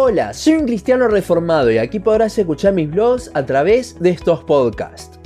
Hola, soy un cristiano reformado y aquí podrás escuchar mis blogs a través de estos podcasts.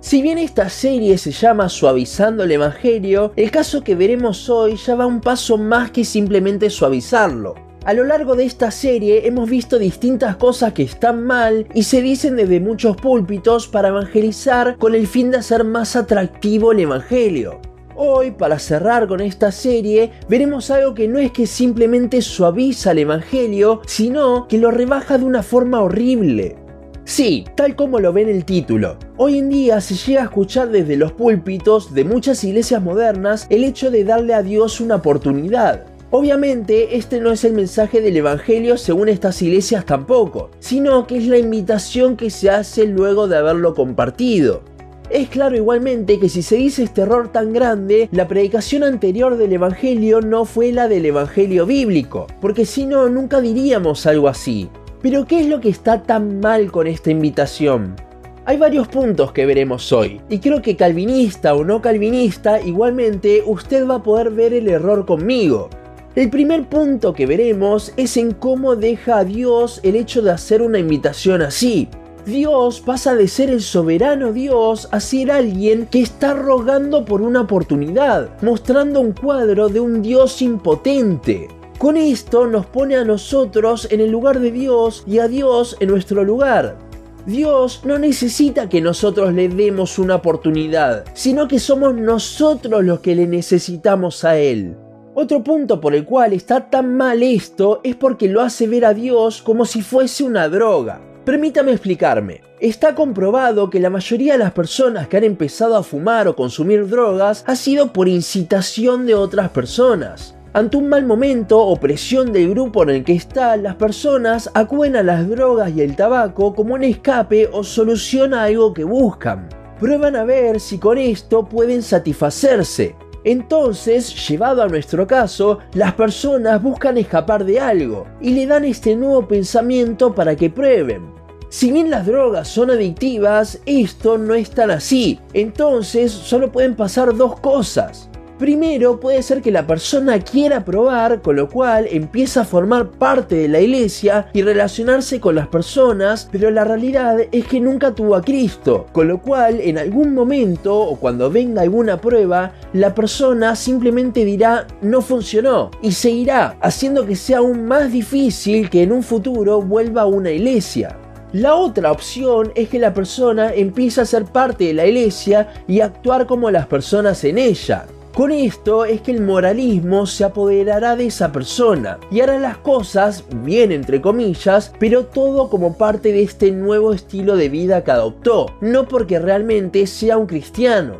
Si bien esta serie se llama Suavizando el Evangelio, el caso que veremos hoy ya va un paso más que simplemente suavizarlo. A lo largo de esta serie hemos visto distintas cosas que están mal y se dicen desde muchos púlpitos para evangelizar con el fin de hacer más atractivo el Evangelio. Hoy, para cerrar con esta serie, veremos algo que no es que simplemente suaviza el Evangelio, sino que lo rebaja de una forma horrible. Sí, tal como lo ve en el título. Hoy en día se llega a escuchar desde los púlpitos de muchas iglesias modernas el hecho de darle a Dios una oportunidad. Obviamente este no es el mensaje del Evangelio según estas iglesias tampoco, sino que es la invitación que se hace luego de haberlo compartido. Es claro igualmente que si se dice este error tan grande, la predicación anterior del Evangelio no fue la del Evangelio bíblico, porque si no, nunca diríamos algo así. Pero ¿qué es lo que está tan mal con esta invitación? Hay varios puntos que veremos hoy, y creo que calvinista o no calvinista, igualmente usted va a poder ver el error conmigo. El primer punto que veremos es en cómo deja a Dios el hecho de hacer una invitación así. Dios pasa de ser el soberano Dios a ser alguien que está rogando por una oportunidad, mostrando un cuadro de un Dios impotente. Con esto nos pone a nosotros en el lugar de Dios y a Dios en nuestro lugar. Dios no necesita que nosotros le demos una oportunidad, sino que somos nosotros los que le necesitamos a Él. Otro punto por el cual está tan mal esto es porque lo hace ver a Dios como si fuese una droga. Permítame explicarme. Está comprobado que la mayoría de las personas que han empezado a fumar o consumir drogas ha sido por incitación de otras personas. Ante un mal momento o presión del grupo en el que están, las personas acuden a las drogas y el tabaco como un escape o solución a algo que buscan. Prueban a ver si con esto pueden satisfacerse. Entonces, llevado a nuestro caso, las personas buscan escapar de algo y le dan este nuevo pensamiento para que prueben. Si bien las drogas son adictivas, esto no es tan así. Entonces solo pueden pasar dos cosas. Primero, puede ser que la persona quiera probar, con lo cual empieza a formar parte de la iglesia y relacionarse con las personas, pero la realidad es que nunca tuvo a Cristo, con lo cual en algún momento o cuando venga alguna prueba, la persona simplemente dirá no funcionó y seguirá, haciendo que sea aún más difícil que en un futuro vuelva a una iglesia. La otra opción es que la persona empiece a ser parte de la iglesia y actuar como las personas en ella. Con esto es que el moralismo se apoderará de esa persona y hará las cosas, bien entre comillas, pero todo como parte de este nuevo estilo de vida que adoptó, no porque realmente sea un cristiano.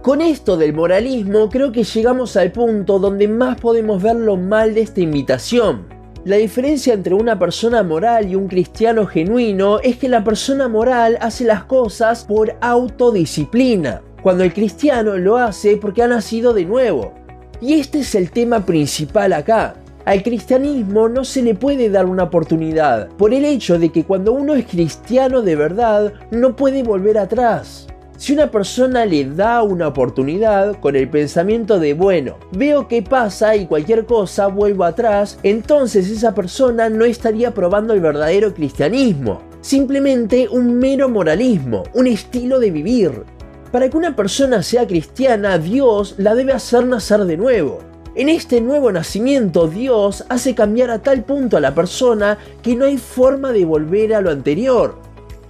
Con esto del moralismo creo que llegamos al punto donde más podemos ver lo mal de esta invitación. La diferencia entre una persona moral y un cristiano genuino es que la persona moral hace las cosas por autodisciplina, cuando el cristiano lo hace porque ha nacido de nuevo. Y este es el tema principal acá. Al cristianismo no se le puede dar una oportunidad por el hecho de que cuando uno es cristiano de verdad no puede volver atrás. Si una persona le da una oportunidad con el pensamiento de, bueno, veo qué pasa y cualquier cosa vuelvo atrás, entonces esa persona no estaría probando el verdadero cristianismo, simplemente un mero moralismo, un estilo de vivir. Para que una persona sea cristiana, Dios la debe hacer nacer de nuevo. En este nuevo nacimiento Dios hace cambiar a tal punto a la persona que no hay forma de volver a lo anterior.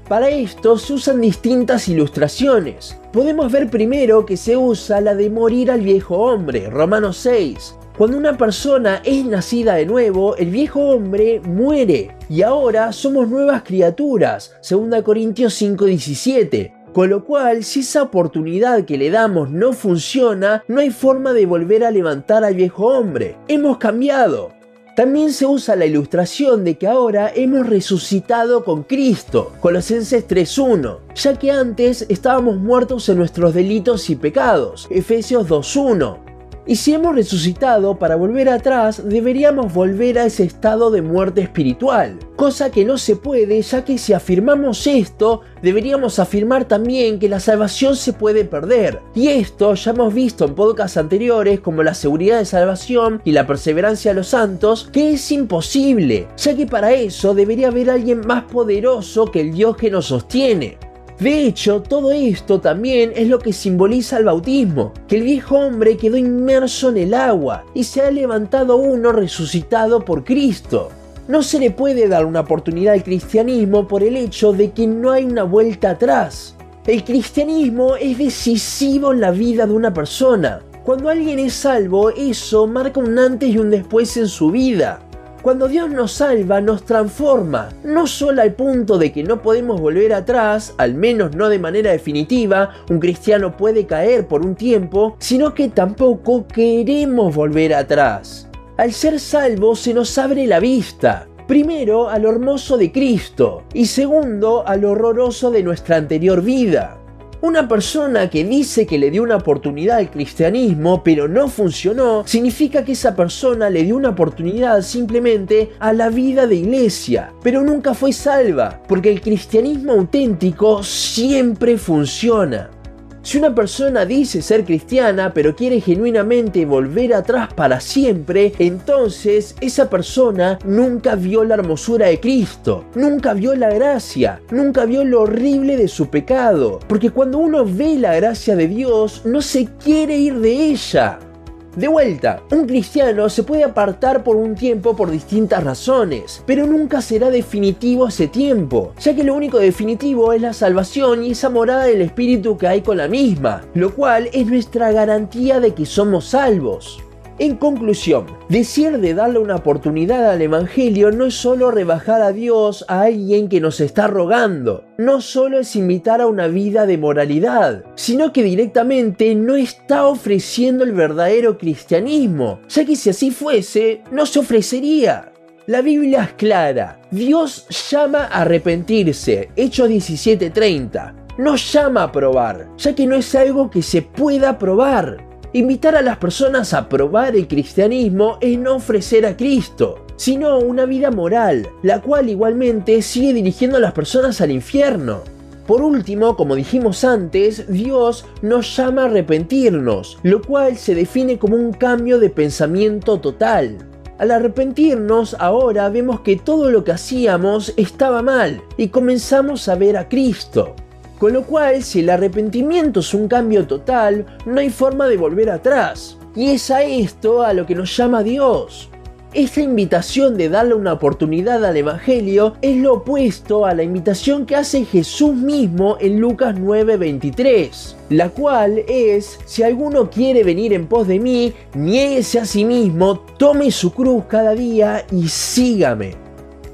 Para esto se usan distintas ilustraciones. Podemos ver primero que se usa la de morir al viejo hombre, Romanos 6. Cuando una persona es nacida de nuevo, el viejo hombre muere y ahora somos nuevas criaturas, 2 Corintios 5:17. Con lo cual, si esa oportunidad que le damos no funciona, no hay forma de volver a levantar al viejo hombre. Hemos cambiado. También se usa la ilustración de que ahora hemos resucitado con Cristo, Colosenses 3.1, ya que antes estábamos muertos en nuestros delitos y pecados, Efesios 2.1. Y si hemos resucitado para volver atrás, deberíamos volver a ese estado de muerte espiritual. Cosa que no se puede, ya que si afirmamos esto, deberíamos afirmar también que la salvación se puede perder. Y esto ya hemos visto en podcasts anteriores como la seguridad de salvación y la perseverancia de los santos, que es imposible, ya que para eso debería haber alguien más poderoso que el Dios que nos sostiene. De hecho, todo esto también es lo que simboliza el bautismo, que el viejo hombre quedó inmerso en el agua y se ha levantado uno resucitado por Cristo. No se le puede dar una oportunidad al cristianismo por el hecho de que no hay una vuelta atrás. El cristianismo es decisivo en la vida de una persona. Cuando alguien es salvo, eso marca un antes y un después en su vida. Cuando Dios nos salva, nos transforma, no solo al punto de que no podemos volver atrás, al menos no de manera definitiva, un cristiano puede caer por un tiempo, sino que tampoco queremos volver atrás. Al ser salvo se nos abre la vista, primero a lo hermoso de Cristo y segundo a lo horroroso de nuestra anterior vida. Una persona que dice que le dio una oportunidad al cristianismo pero no funcionó, significa que esa persona le dio una oportunidad simplemente a la vida de iglesia, pero nunca fue salva, porque el cristianismo auténtico siempre funciona. Si una persona dice ser cristiana pero quiere genuinamente volver atrás para siempre, entonces esa persona nunca vio la hermosura de Cristo, nunca vio la gracia, nunca vio lo horrible de su pecado. Porque cuando uno ve la gracia de Dios, no se quiere ir de ella. De vuelta, un cristiano se puede apartar por un tiempo por distintas razones, pero nunca será definitivo ese tiempo, ya que lo único definitivo es la salvación y esa morada del Espíritu que hay con la misma, lo cual es nuestra garantía de que somos salvos. En conclusión, decir de darle una oportunidad al Evangelio no es solo rebajar a Dios a alguien que nos está rogando, no solo es invitar a una vida de moralidad, sino que directamente no está ofreciendo el verdadero cristianismo, ya que si así fuese, no se ofrecería. La Biblia es clara, Dios llama a arrepentirse, Hechos 17:30, no llama a probar, ya que no es algo que se pueda probar. Invitar a las personas a probar el cristianismo es no ofrecer a Cristo, sino una vida moral, la cual igualmente sigue dirigiendo a las personas al infierno. Por último, como dijimos antes, Dios nos llama a arrepentirnos, lo cual se define como un cambio de pensamiento total. Al arrepentirnos, ahora vemos que todo lo que hacíamos estaba mal y comenzamos a ver a Cristo. Con lo cual, si el arrepentimiento es un cambio total, no hay forma de volver atrás. Y es a esto a lo que nos llama Dios. Esta invitación de darle una oportunidad al Evangelio es lo opuesto a la invitación que hace Jesús mismo en Lucas 9:23, la cual es, si alguno quiere venir en pos de mí, niéguese a sí mismo, tome su cruz cada día y sígame.